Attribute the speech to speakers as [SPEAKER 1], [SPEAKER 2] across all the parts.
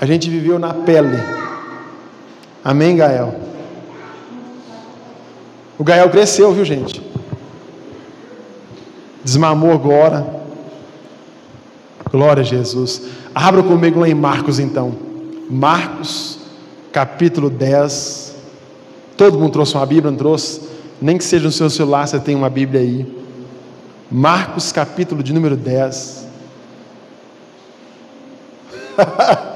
[SPEAKER 1] A gente viveu na pele. Amém, Gael? O Gael cresceu, viu, gente? Desmamou agora. Glória a Jesus. Abra comigo lá em Marcos, então. Marcos, capítulo 10. Todo mundo trouxe uma Bíblia, não trouxe? Nem que seja no seu celular, você tem uma Bíblia aí. Marcos, capítulo de número 10.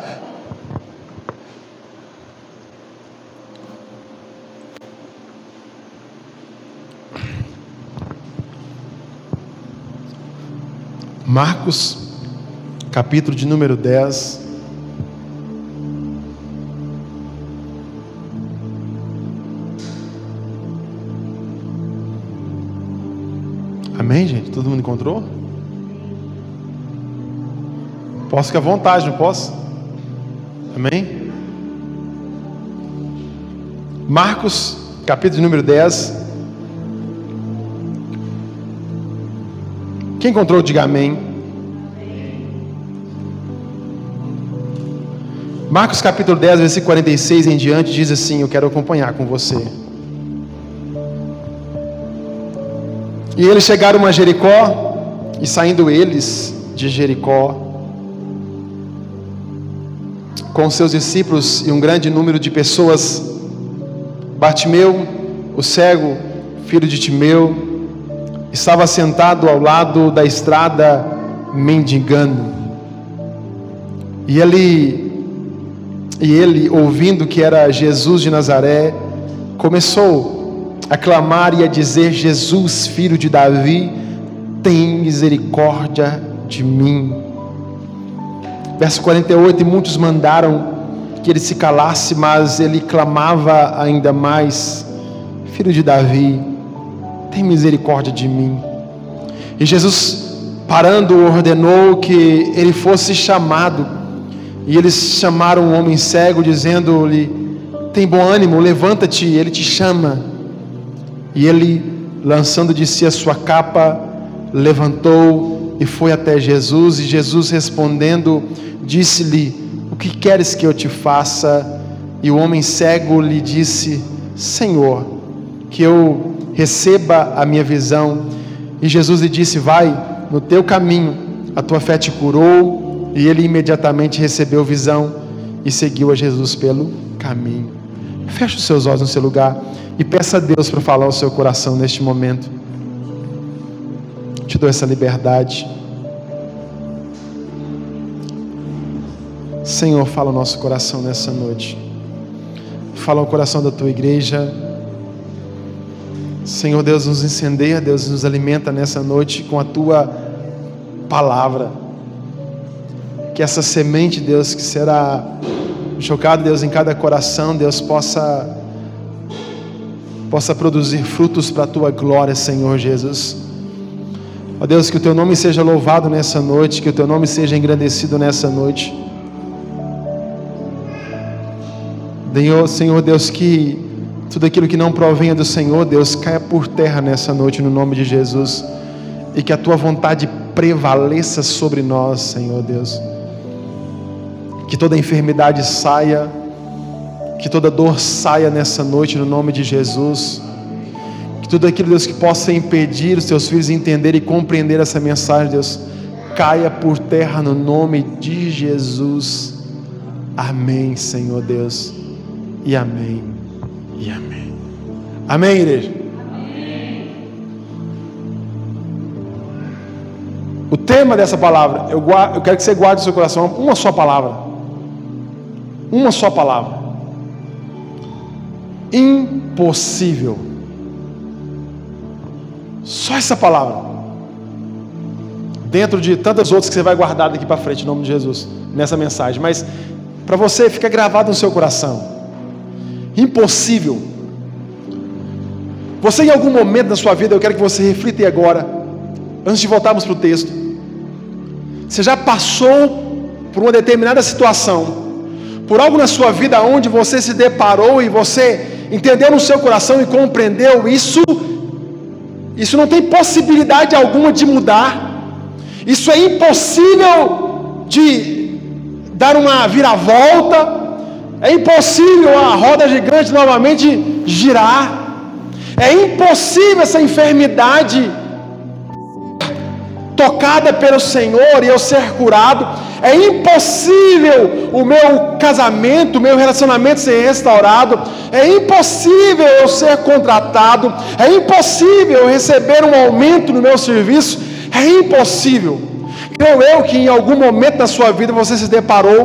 [SPEAKER 1] Marcos, capítulo de número 10. Amém, gente? Todo mundo encontrou? Posso ficar à vontade, não posso? Amém? Marcos, capítulo número 10. Quem encontrou, diga amém. Marcos capítulo 10, versículo 46 em diante, diz assim: Eu quero acompanhar com você. E eles chegaram a Jericó, e saindo eles de Jericó, com seus discípulos e um grande número de pessoas, Bartimeu, o cego, filho de Timeu, estava sentado ao lado da estrada mendigando. E ele, e ele, ouvindo que era Jesus de Nazaré, começou a clamar e a dizer: Jesus, filho de Davi, tem misericórdia de mim. Verso 48: E muitos mandaram que ele se calasse, mas ele clamava ainda mais: Filho de Davi, tem misericórdia de mim. E Jesus, parando, ordenou que ele fosse chamado. E eles chamaram um homem cego, dizendo-lhe: Tem bom ânimo, levanta-te, ele te chama. E ele, lançando de si a sua capa, levantou e foi até Jesus. E Jesus respondendo, disse-lhe: O que queres que eu te faça? E o homem cego lhe disse: Senhor, que eu receba a minha visão. E Jesus lhe disse: Vai no teu caminho, a tua fé te curou. E ele imediatamente recebeu visão e seguiu a Jesus pelo caminho. Feche os seus olhos no seu lugar e peça a Deus para falar o seu coração neste momento. Te dou essa liberdade. Senhor, fala o nosso coração nessa noite. Fala o coração da tua igreja. Senhor Deus, nos incendeia, Deus, nos alimenta nessa noite com a tua palavra. Que essa semente, Deus, que será jogada, Deus, em cada coração, Deus, possa possa produzir frutos para a tua glória, Senhor Jesus. Ó Deus, que o teu nome seja louvado nessa noite, que o teu nome seja engrandecido nessa noite. Senhor Deus, que tudo aquilo que não provenha do Senhor, Deus, caia por terra nessa noite, no nome de Jesus, e que a tua vontade prevaleça sobre nós, Senhor Deus. Que toda enfermidade saia, que toda dor saia nessa noite no nome de Jesus. Que tudo aquilo, Deus, que possa impedir os teus filhos entender e compreender essa mensagem, Deus, caia por terra no nome de Jesus. Amém, Senhor Deus. E amém. E amém. Amém, igreja. O tema dessa palavra, eu, guardo, eu quero que você guarde no seu coração uma só palavra. Uma só palavra impossível. Só essa palavra. Dentro de tantas outras que você vai guardar daqui para frente, em nome de Jesus, nessa mensagem. Mas para você fica gravado no seu coração. Impossível. Você em algum momento da sua vida, eu quero que você reflita agora, antes de voltarmos para o texto. Você já passou por uma determinada situação, por algo na sua vida onde você se deparou e você entendeu no seu coração e compreendeu isso, isso não tem possibilidade alguma de mudar, isso é impossível de, dar uma viravolta, é impossível a roda gigante novamente girar. É impossível essa enfermidade tocada pelo Senhor e eu ser curado. É impossível o meu casamento, o meu relacionamento ser restaurado. É impossível eu ser contratado. É impossível eu receber um aumento no meu serviço. É impossível. Creio eu que em algum momento da sua vida você se deparou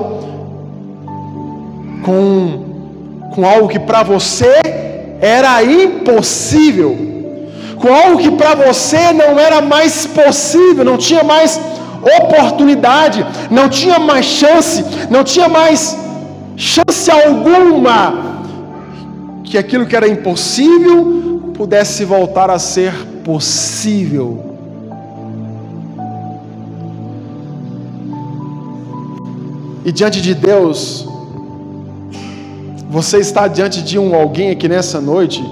[SPEAKER 1] com, com algo que para você era impossível, algo que para você não era mais possível, não tinha mais oportunidade, não tinha mais chance, não tinha mais chance alguma que aquilo que era impossível pudesse voltar a ser possível. E diante de Deus, você está diante de um alguém aqui nessa noite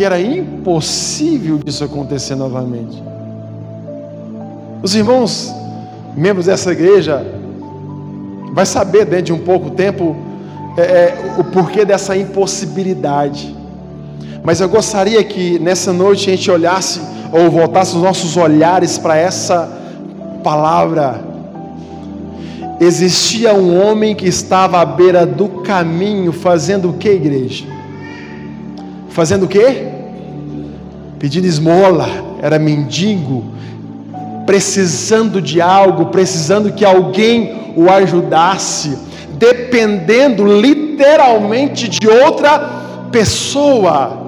[SPEAKER 1] que era impossível disso acontecer novamente. Os irmãos, membros dessa igreja, vai saber dentro de um pouco tempo é, é, o porquê dessa impossibilidade. Mas eu gostaria que nessa noite a gente olhasse ou voltasse os nossos olhares para essa palavra existia um homem que estava à beira do caminho, fazendo o que, igreja? Fazendo o que? Pedindo esmola, era mendigo, precisando de algo, precisando que alguém o ajudasse, dependendo literalmente de outra pessoa,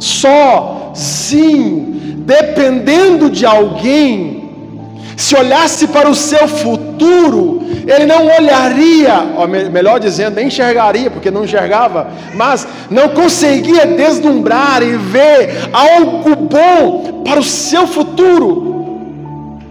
[SPEAKER 1] sozinho, dependendo de alguém se olhasse para o seu futuro, ele não olharia, ou melhor dizendo, nem enxergaria, porque não enxergava, mas não conseguia deslumbrar e ver algo bom para o seu futuro.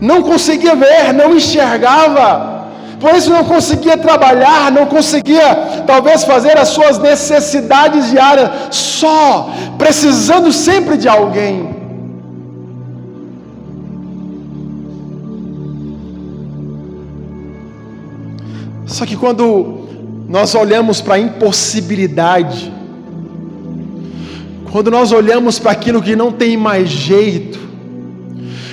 [SPEAKER 1] Não conseguia ver, não enxergava, por isso não conseguia trabalhar, não conseguia talvez fazer as suas necessidades diárias, só precisando sempre de alguém. Só que quando nós olhamos para a impossibilidade, quando nós olhamos para aquilo que não tem mais jeito,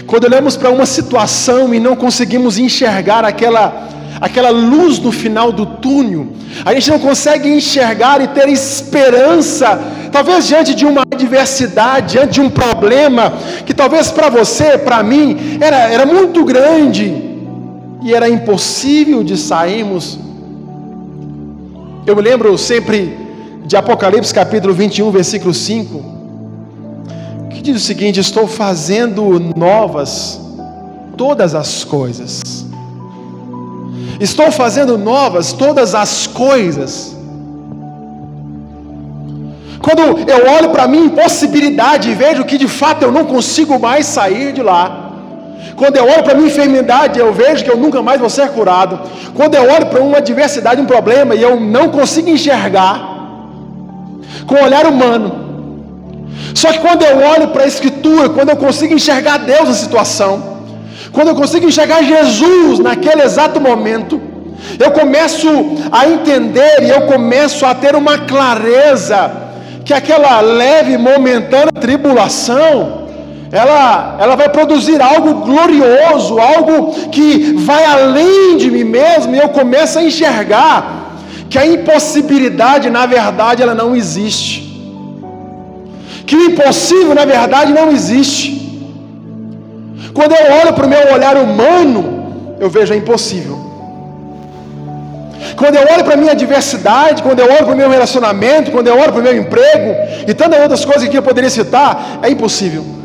[SPEAKER 1] quando olhamos para uma situação e não conseguimos enxergar aquela, aquela luz no final do túnel, a gente não consegue enxergar e ter esperança, talvez diante de uma adversidade, diante de um problema, que talvez para você, para mim, era, era muito grande, e era impossível de sairmos. Eu me lembro sempre de Apocalipse capítulo 21, versículo 5, que diz o seguinte: Estou fazendo novas todas as coisas. Estou fazendo novas todas as coisas. Quando eu olho para a minha impossibilidade e vejo que de fato eu não consigo mais sair de lá, quando eu olho para minha enfermidade, eu vejo que eu nunca mais vou ser curado. Quando eu olho para uma adversidade, um problema, e eu não consigo enxergar com o olhar humano. Só que quando eu olho para a Escritura, quando eu consigo enxergar Deus na situação, quando eu consigo enxergar Jesus naquele exato momento, eu começo a entender e eu começo a ter uma clareza que aquela leve momentânea tribulação, ela, ela vai produzir algo glorioso, algo que vai além de mim mesmo, e eu começo a enxergar que a impossibilidade, na verdade, ela não existe. Que o impossível, na verdade, não existe. Quando eu olho para o meu olhar humano, eu vejo a impossível. Quando eu olho para a minha adversidade, quando eu olho para o meu relacionamento, quando eu olho para o meu emprego e tantas outras coisas que eu poderia citar, é impossível.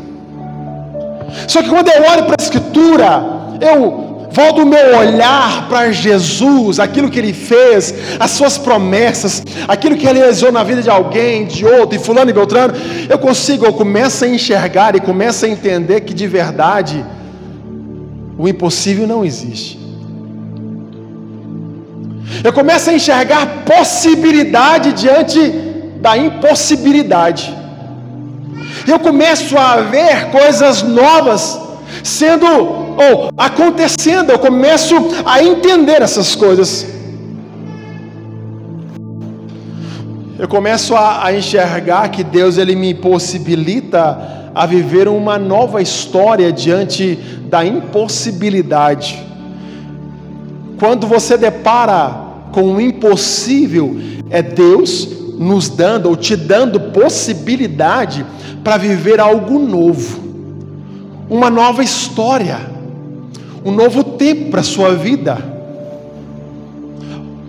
[SPEAKER 1] Só que quando eu olho para a Escritura, eu volto o meu olhar para Jesus, aquilo que Ele fez, as Suas promessas, aquilo que Ele realizou na vida de alguém, de outro, e fulano e beltrano, eu consigo, eu começo a enxergar e começo a entender que de verdade o impossível não existe. Eu começo a enxergar possibilidade diante da impossibilidade eu começo a ver coisas novas sendo ou acontecendo, eu começo a entender essas coisas. Eu começo a, a enxergar que Deus ele me possibilita a viver uma nova história diante da impossibilidade. Quando você depara com o impossível, é Deus nos dando ou te dando possibilidade para viver algo novo, uma nova história, um novo tempo para a sua vida.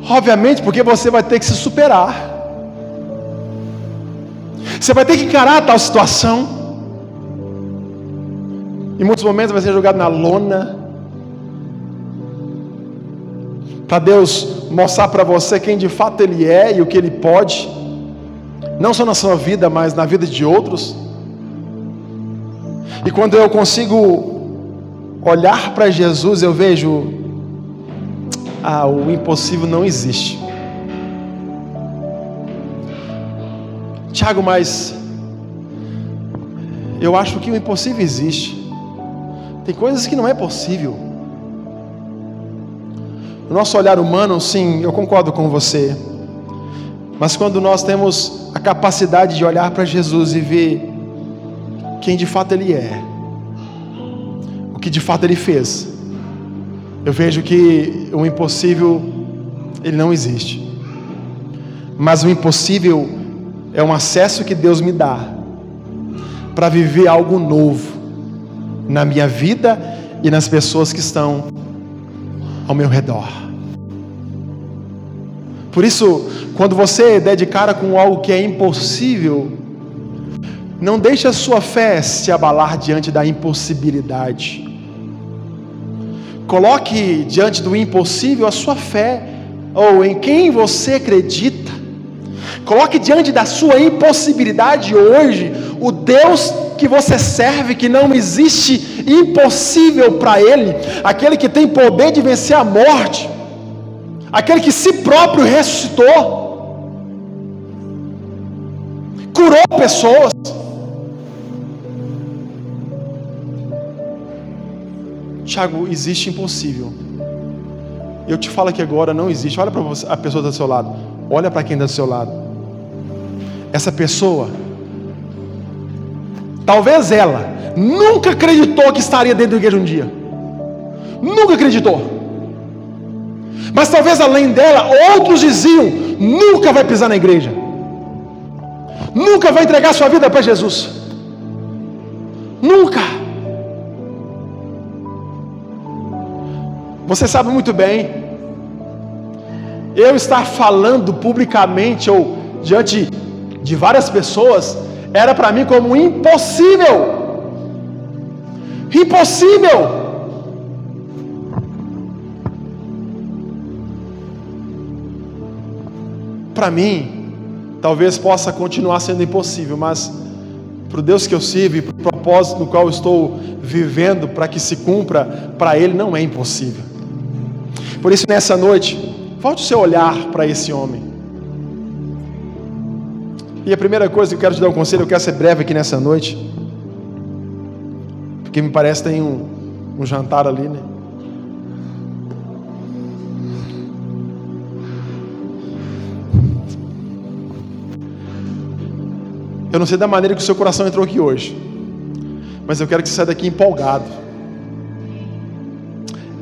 [SPEAKER 1] Obviamente, porque você vai ter que se superar. Você vai ter que encarar tal situação. Em muitos momentos vai ser jogado na lona. Para Deus mostrar para você quem de fato Ele é e o que Ele pode. Não só na sua vida, mas na vida de outros. E quando eu consigo olhar para Jesus, eu vejo: ah, o impossível não existe. Tiago, mas eu acho que o impossível existe. Tem coisas que não é possível. O nosso olhar humano, sim, eu concordo com você. Mas quando nós temos a capacidade de olhar para Jesus e ver quem de fato Ele é, o que de fato Ele fez, eu vejo que o impossível, ele não existe. Mas o impossível é um acesso que Deus me dá para viver algo novo na minha vida e nas pessoas que estão ao meu redor. Por isso, quando você der de cara com algo que é impossível, não deixe a sua fé se abalar diante da impossibilidade. Coloque diante do impossível a sua fé, ou em quem você acredita. Coloque diante da sua impossibilidade hoje o Deus que você serve, que não existe impossível para Ele, aquele que tem poder de vencer a morte, aquele que si próprio ressuscitou, curou pessoas. Tiago, existe impossível. Eu te falo aqui agora, não existe. Olha para a pessoa do seu lado. Olha para quem está do seu lado. Essa pessoa Talvez ela nunca acreditou que estaria dentro da igreja um dia. Nunca acreditou. Mas talvez além dela, outros diziam: nunca vai pisar na igreja. Nunca vai entregar sua vida para Jesus. Nunca. Você sabe muito bem. Eu estar falando publicamente ou diante de várias pessoas era para mim como impossível. Impossível. Para mim, talvez possa continuar sendo impossível, mas para o Deus que eu sirvo e para o propósito no qual eu estou vivendo para que se cumpra, para Ele não é impossível. Por isso, nessa noite, volte o seu olhar para esse homem. E a primeira coisa que eu quero te dar um conselho, eu quero ser breve aqui nessa noite, porque me parece tem um, um jantar ali, né? Eu não sei da maneira que o seu coração entrou aqui hoje, mas eu quero que você saia daqui empolgado,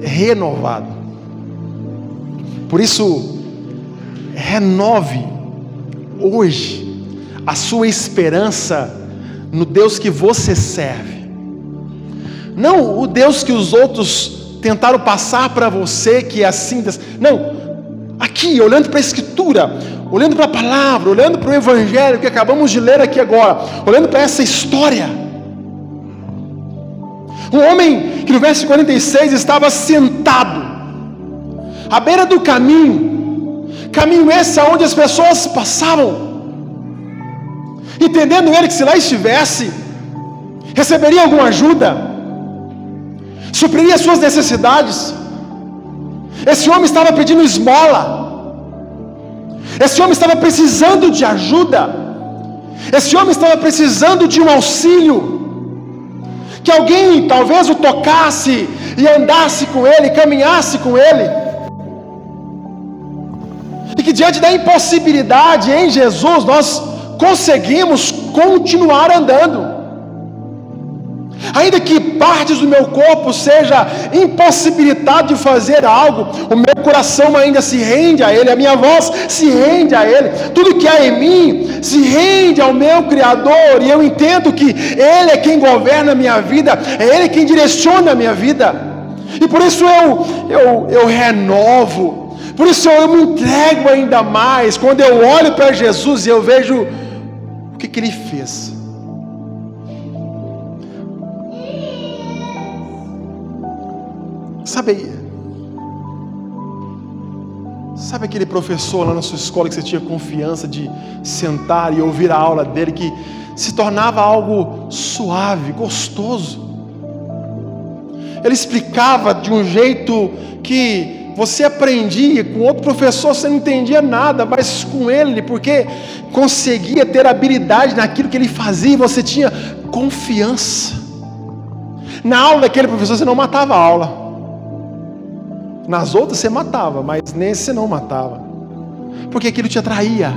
[SPEAKER 1] renovado. Por isso, renove hoje a sua esperança no Deus que você serve. Não o Deus que os outros tentaram passar para você, que é assim. Não, aqui, olhando para a Escritura, olhando para a palavra, olhando para o Evangelho que acabamos de ler aqui agora, olhando para essa história. Um homem que no verso 46 estava sentado à beira do caminho, caminho esse aonde as pessoas passavam entendendo ele que se lá estivesse, receberia alguma ajuda, supriria suas necessidades. Esse homem estava pedindo esmola, esse homem estava precisando de ajuda, esse homem estava precisando de um auxílio, que alguém talvez o tocasse e andasse com ele, caminhasse com ele. E que diante da impossibilidade em Jesus nós conseguimos continuar andando. Ainda que partes do meu corpo seja impossibilitado de fazer algo, o meu coração ainda se rende a Ele, a minha voz se rende a Ele, tudo que há em mim se rende ao meu Criador, e eu entendo que Ele é quem governa a minha vida, é Ele quem direciona a minha vida, e por isso eu, eu, eu renovo, por isso eu me entrego ainda mais, quando eu olho para Jesus e eu vejo que, que Ele fez. Sabe, sabe aquele professor lá na sua escola que você tinha confiança de sentar e ouvir a aula dele, que se tornava algo suave, gostoso? Ele explicava de um jeito que você aprendia, com outro professor você não entendia nada, mas com ele, porque conseguia ter habilidade naquilo que ele fazia você tinha confiança. Na aula daquele professor você não matava a aula. Nas outras você matava, mas nesse você não matava. Porque aquilo te atraía.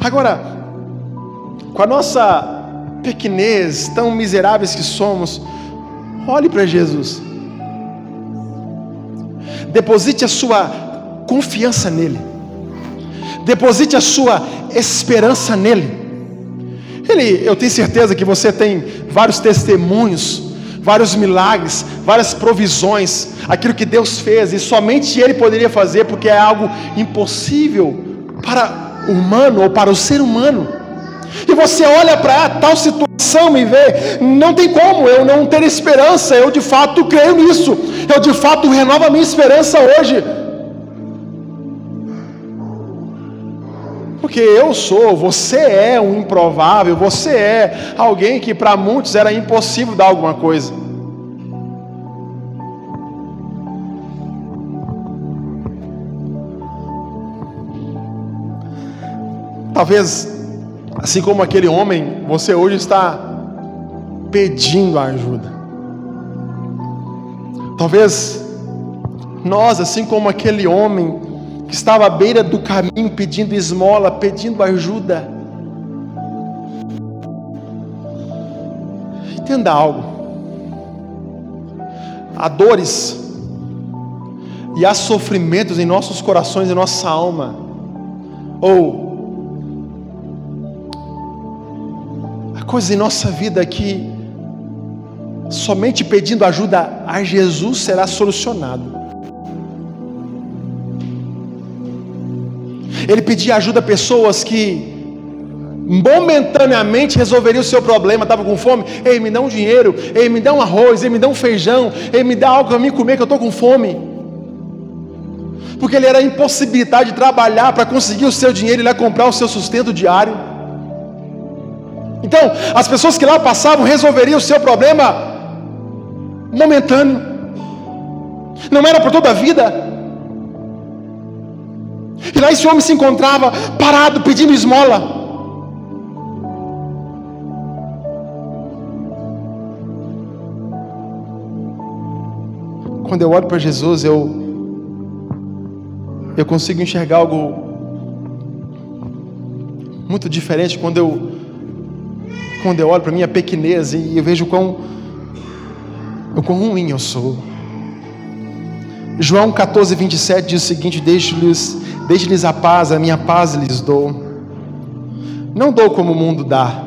[SPEAKER 1] Agora, com a nossa pequenez, tão miseráveis que somos, olhe para Jesus. Deposite a sua confiança nele. Deposite a sua esperança nele. Ele, eu tenho certeza que você tem vários testemunhos vários milagres, várias provisões, aquilo que Deus fez e somente Ele poderia fazer, porque é algo impossível para o humano ou para o ser humano. E você olha para tal situação e vê, não tem como eu não ter esperança, eu de fato creio nisso, eu de fato renovo a minha esperança hoje. Porque eu sou, você é um improvável, você é alguém que para muitos era impossível dar alguma coisa. Talvez, assim como aquele homem, você hoje está pedindo ajuda. Talvez nós, assim como aquele homem, que estava à beira do caminho pedindo esmola, pedindo ajuda. Entenda algo. Há dores e há sofrimentos em nossos corações e nossa alma. Ou há coisas em nossa vida que somente pedindo ajuda a Jesus será solucionado. Ele pedia ajuda a pessoas que momentaneamente resolveriam o seu problema, estava com fome, ei, me dá um dinheiro, ei, me dá um arroz, ei, me dá um feijão, ei, me dá algo para mim comer que eu estou com fome. Porque ele era impossibilitado de trabalhar para conseguir o seu dinheiro e lá comprar o seu sustento diário. Então, as pessoas que lá passavam resolveriam o seu problema momentâneo. Não era por toda a vida, e lá esse homem se encontrava parado pedindo esmola. Quando eu olho para Jesus, eu eu consigo enxergar algo muito diferente quando eu quando eu olho para minha pequenez e eu vejo quão o quão ruim eu sou. João 14, 27 diz o seguinte: Deixe-lhes deixe a paz, a minha paz lhes dou. Não dou como o mundo dá.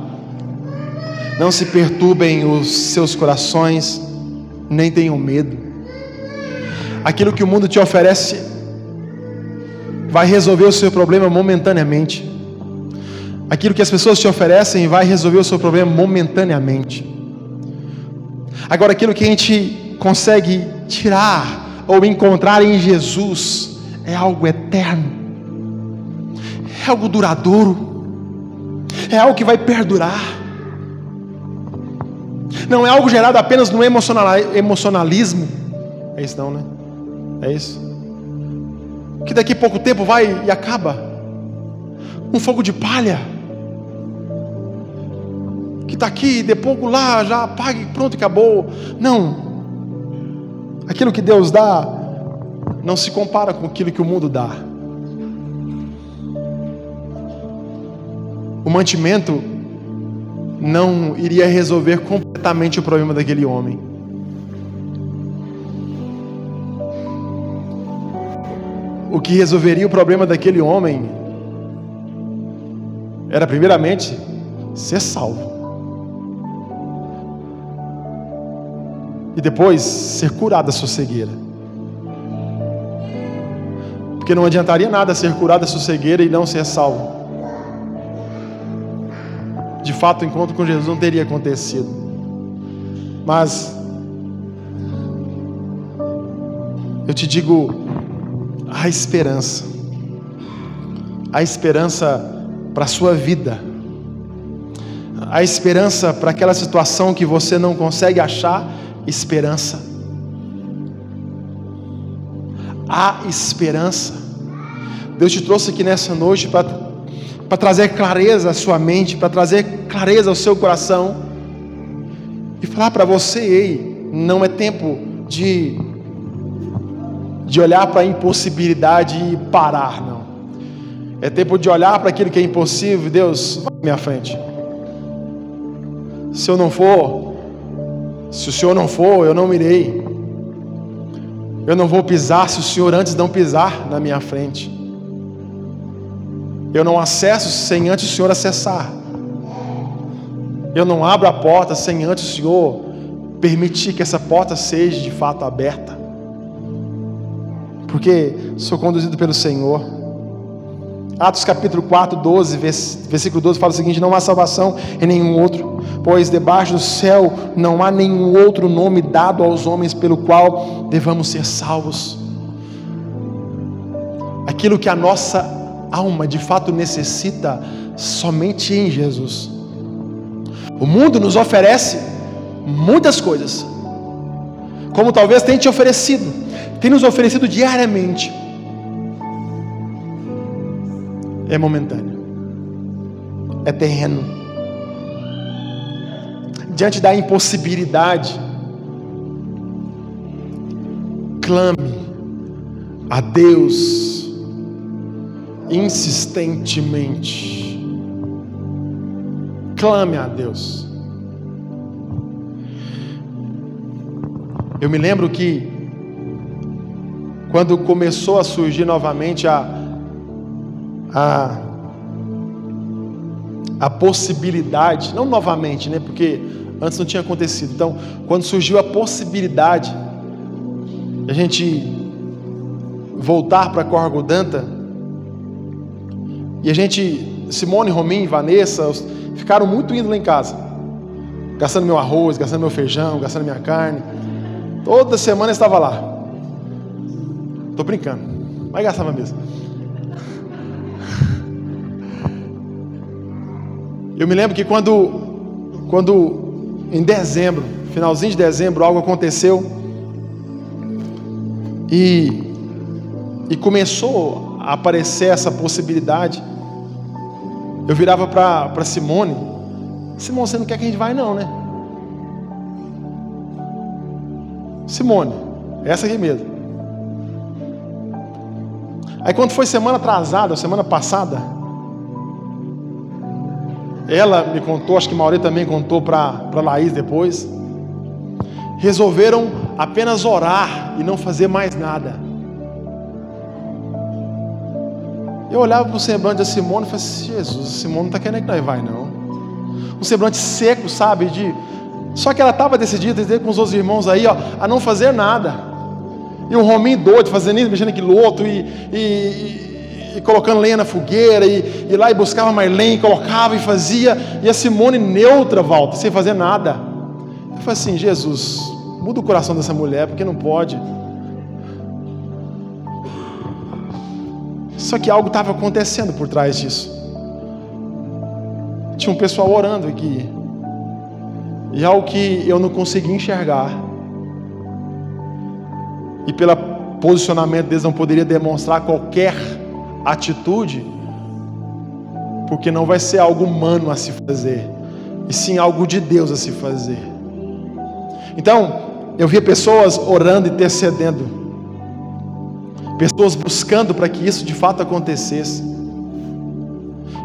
[SPEAKER 1] Não se perturbem os seus corações, nem tenham medo. Aquilo que o mundo te oferece vai resolver o seu problema momentaneamente. Aquilo que as pessoas te oferecem vai resolver o seu problema momentaneamente. Agora, aquilo que a gente consegue tirar ou encontrar em Jesus é algo eterno, é algo duradouro, é algo que vai perdurar. Não é algo gerado apenas no emocionalismo. É isso não, né? É isso. Que daqui a pouco tempo vai e acaba. Um fogo de palha. Que está aqui, de pouco lá, já pague, pronto, acabou. Não. Aquilo que Deus dá não se compara com aquilo que o mundo dá. O mantimento não iria resolver completamente o problema daquele homem. O que resolveria o problema daquele homem era, primeiramente, ser salvo. E depois, ser curado da sua cegueira. Porque não adiantaria nada ser curado da sua cegueira e não ser salvo de fato o encontro com Jesus não teria acontecido. Mas eu te digo, há esperança. Há esperança para a sua vida. Há esperança para aquela situação que você não consegue achar esperança. Há esperança. Deus te trouxe aqui nessa noite para trazer clareza à sua mente, para trazer clareza ao seu coração e falar para você, ei, não é tempo de de olhar para a impossibilidade e parar, não. É tempo de olhar para aquilo que é impossível, Deus, vai à minha frente. Se eu não for, se o Senhor não for, eu não irei. Eu não vou pisar se o Senhor antes não pisar na minha frente. Eu não acesso sem antes o Senhor acessar. Eu não abro a porta sem antes o Senhor permitir que essa porta seja de fato aberta. Porque sou conduzido pelo Senhor. Atos capítulo 4, 12, versículo 12 fala o seguinte: Não há salvação em nenhum outro, pois debaixo do céu não há nenhum outro nome dado aos homens pelo qual devamos ser salvos. Aquilo que a nossa alma de fato necessita somente em Jesus. O mundo nos oferece muitas coisas, como talvez tenha te oferecido, tem nos oferecido diariamente. É momentâneo, é terreno. Diante da impossibilidade, clame a Deus insistentemente. Clame a Deus. Eu me lembro que quando começou a surgir novamente a, a, a possibilidade, não novamente, né? Porque antes não tinha acontecido. Então, quando surgiu a possibilidade de a gente voltar para Corgodanta, e a gente, Simone, Rominho, Vanessa, ficaram muito indo lá em casa. Gastando meu arroz, gastando meu feijão, gastando minha carne. Toda semana eu estava lá. Estou brincando, mas gastava mesmo. Eu me lembro que quando, quando em dezembro, finalzinho de dezembro, algo aconteceu e, e começou a aparecer essa possibilidade eu virava para Simone: Simone, você não quer que a gente vá, não, né? Simone, essa aqui mesmo. Aí quando foi semana atrasada, semana passada, ela me contou, acho que Mauri também contou para Laís depois. Resolveram apenas orar e não fazer mais nada. Eu olhava para o semblante da Simone e falei assim, Jesus, Simone não está querendo que nós vai, não. Um semblante seco, sabe? De... Só que ela estava decidida, com os outros irmãos aí, ó, a não fazer nada. E o Rominho doido, fazendo isso, mexendo aquilo outro, e, e, e, colocando lenha na fogueira, e, e lá e buscava mais lenha, e colocava e fazia, e a Simone neutra, volta, sem fazer nada. Eu falei assim, Jesus, muda o coração dessa mulher, porque não pode. Só que algo estava acontecendo por trás disso. Tinha um pessoal orando aqui. E algo que eu não conseguia enxergar. E pelo posicionamento deles não poderia demonstrar qualquer atitude, porque não vai ser algo humano a se fazer, e sim algo de Deus a se fazer. Então, eu via pessoas orando e intercedendo, pessoas buscando para que isso de fato acontecesse,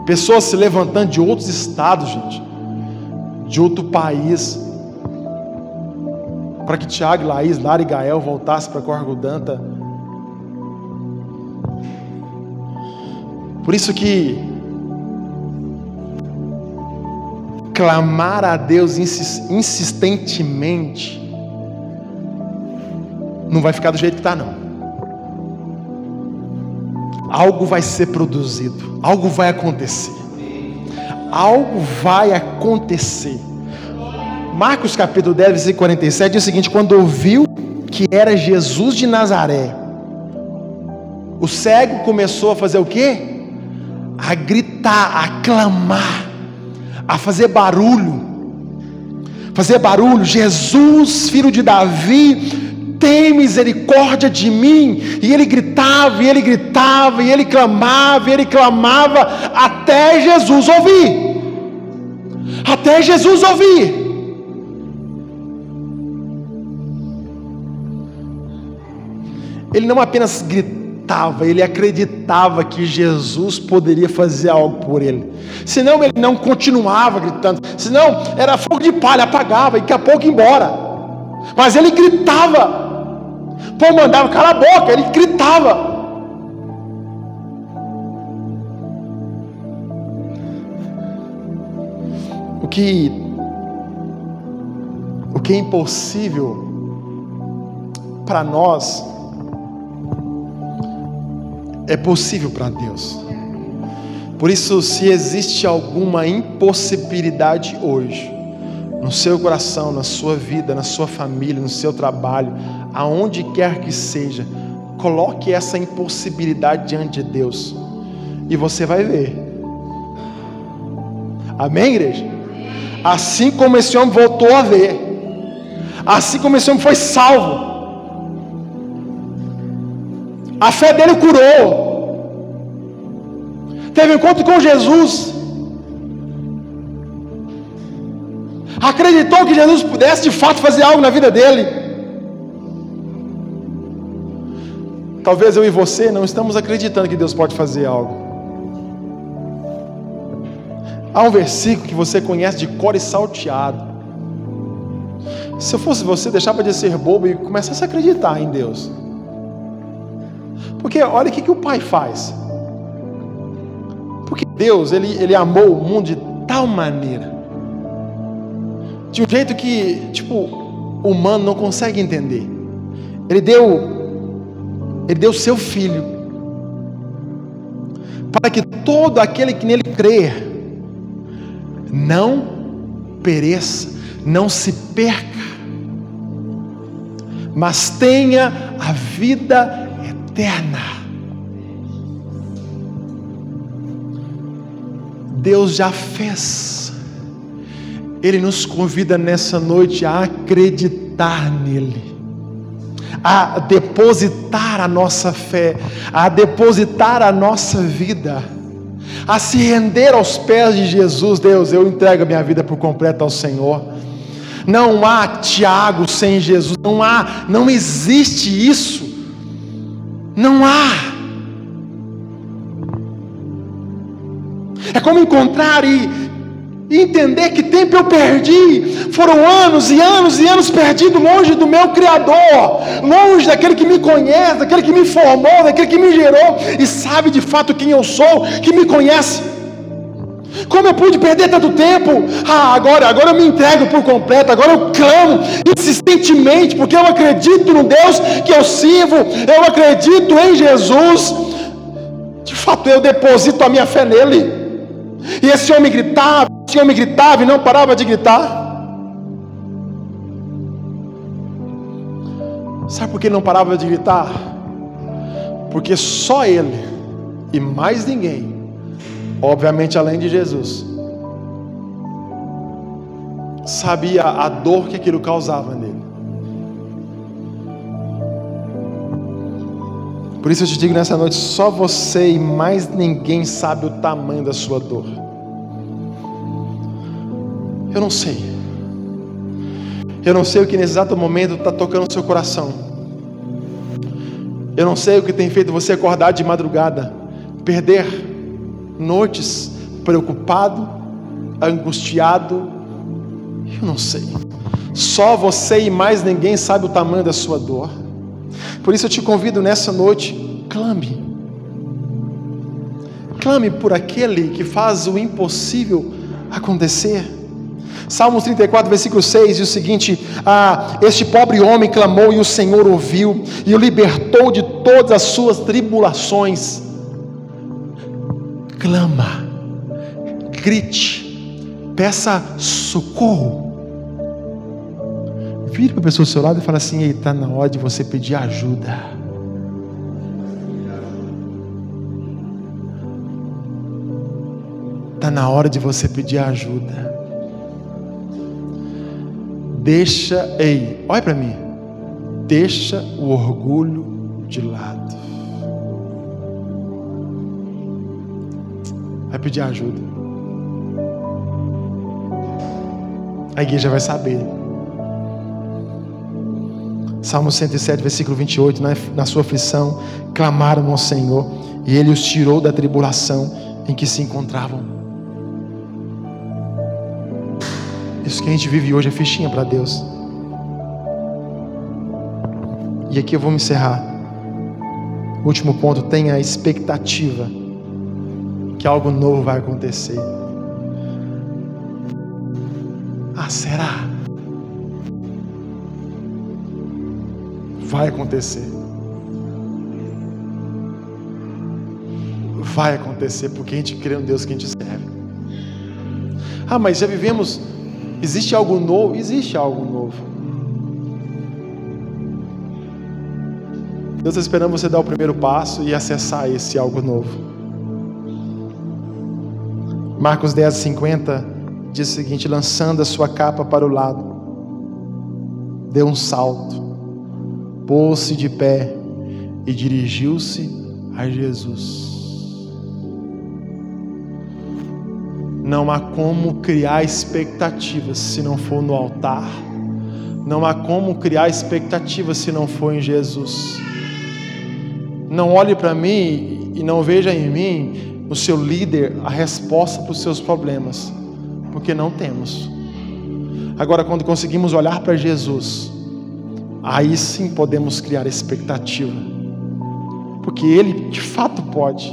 [SPEAKER 1] pessoas se levantando de outros estados, gente, de outro país, para que Tiago, Laís, Lara e Gael voltassem para Corgudanta. Por isso que clamar a Deus insistentemente não vai ficar do jeito que está, não. Algo vai ser produzido, algo vai acontecer. Algo vai acontecer. Marcos capítulo 10, versículo 47 diz o seguinte: quando ouviu que era Jesus de Nazaré, o cego começou a fazer o quê? A gritar, a clamar, a fazer barulho. Fazer barulho, Jesus, filho de Davi, tem misericórdia de mim. E ele gritava, e ele gritava, e ele clamava, e ele clamava, até Jesus ouvir. Até Jesus ouvir. Ele não apenas gritava, ele acreditava que Jesus poderia fazer algo por ele. Senão ele não continuava gritando, senão era fogo de palha, apagava e daqui a pouco embora. Mas ele gritava, Pô, mandava, cala a boca, ele gritava. O que, o que é impossível para nós é possível para Deus. Por isso, se existe alguma impossibilidade hoje, no seu coração, na sua vida, na sua família, no seu trabalho, aonde quer que seja, coloque essa impossibilidade diante de Deus e você vai ver. Amém, igreja? Assim como esse homem voltou a ver, assim como esse homem foi salvo, a fé dele curou, teve encontro com Jesus, acreditou que Jesus pudesse de fato fazer algo na vida dele. Talvez eu e você não estamos acreditando que Deus pode fazer algo. Há um versículo que você conhece de cor e salteado. Se eu fosse você, deixava de ser bobo e começasse a acreditar em Deus. Porque olha o que, que o Pai faz. Porque Deus, ele, ele amou o mundo de tal maneira, de um jeito que, tipo, o humano não consegue entender. Ele deu ele deu seu filho, para que todo aquele que nele crer não pereça, não se perca, mas tenha a vida eterna. Deus já fez, Ele nos convida nessa noite a acreditar nele a depositar a nossa fé, a depositar a nossa vida, a se render aos pés de Jesus. Deus, eu entrego a minha vida por completo ao Senhor. Não há Tiago sem Jesus, não há, não existe isso. Não há. É como encontrar e entender que tempo eu perdi. Foram anos e anos e anos perdido longe do meu Criador, longe daquele que me conhece, daquele que me formou, daquele que me gerou e sabe de fato quem eu sou, que me conhece. Como eu pude perder tanto tempo? Ah, agora, agora eu me entrego por completo, agora eu clamo insistentemente, porque eu acredito no Deus que eu sirvo, eu acredito em Jesus. De fato, eu deposito a minha fé nele. E esse homem gritava, esse homem gritava e não parava de gritar. Sabe por que não parava de gritar? Porque só ele e mais ninguém, obviamente além de Jesus, sabia a dor que aquilo causava nele. Por isso eu te digo nessa noite: só você e mais ninguém sabe o tamanho da sua dor. Eu não sei. Eu não sei o que nesse exato momento está tocando no seu coração. Eu não sei o que tem feito você acordar de madrugada, perder noites preocupado, angustiado. Eu não sei. Só você e mais ninguém sabe o tamanho da sua dor. Por isso eu te convido nessa noite, clame. Clame por aquele que faz o impossível acontecer. Salmos 34, versículo 6 diz o seguinte: ah, Este pobre homem clamou e o Senhor ouviu e o libertou de todas as suas tribulações. Clama, grite, peça socorro. Vire para a pessoa do seu lado e fala assim: está na hora de você pedir ajuda. Está na hora de você pedir ajuda. Deixa, ei, olha para mim. Deixa o orgulho de lado. Vai pedir ajuda. A igreja vai saber. Salmo 107, versículo 28, na, na sua aflição, clamaram ao Senhor, e Ele os tirou da tribulação em que se encontravam. Isso que a gente vive hoje é fichinha para Deus. E aqui eu vou me encerrar. Último ponto, tenha expectativa que algo novo vai acontecer. Ah, será? Vai acontecer. Vai acontecer porque a gente crê no Deus que a gente serve. Ah, mas já vivemos. Existe algo novo? Existe algo novo. Deus está esperando você dar o primeiro passo e acessar esse algo novo. Marcos 10, 50 diz o seguinte: lançando a sua capa para o lado, deu um salto pôs-se de pé e dirigiu-se a Jesus. Não há como criar expectativas se não for no altar. Não há como criar expectativas se não for em Jesus. Não olhe para mim e não veja em mim, o seu líder, a resposta para os seus problemas, porque não temos. Agora, quando conseguimos olhar para Jesus, aí sim podemos criar expectativa, porque Ele de fato pode,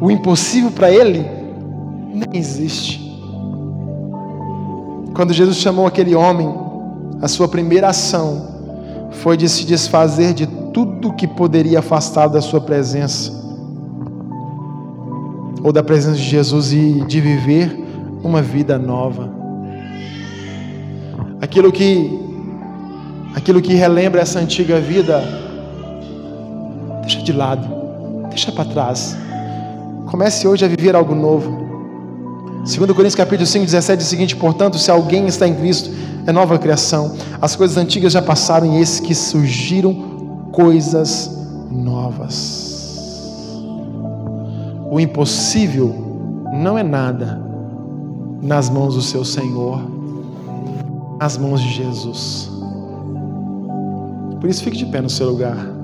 [SPEAKER 1] o impossível para Ele nem existe. Quando Jesus chamou aquele homem, a sua primeira ação foi de se desfazer de tudo que poderia afastar da sua presença, ou da presença de Jesus e de viver uma vida nova. Aquilo que aquilo que relembra essa antiga vida, deixa de lado, deixa para trás. Comece hoje a viver algo novo. Segundo Coríntios capítulo 5, 17 diz o seguinte, portanto, se alguém está em Cristo, é nova criação. As coisas antigas já passaram e esses que surgiram coisas novas. O impossível não é nada nas mãos do seu Senhor, nas mãos de Jesus. Por isso, fique de pé no seu lugar.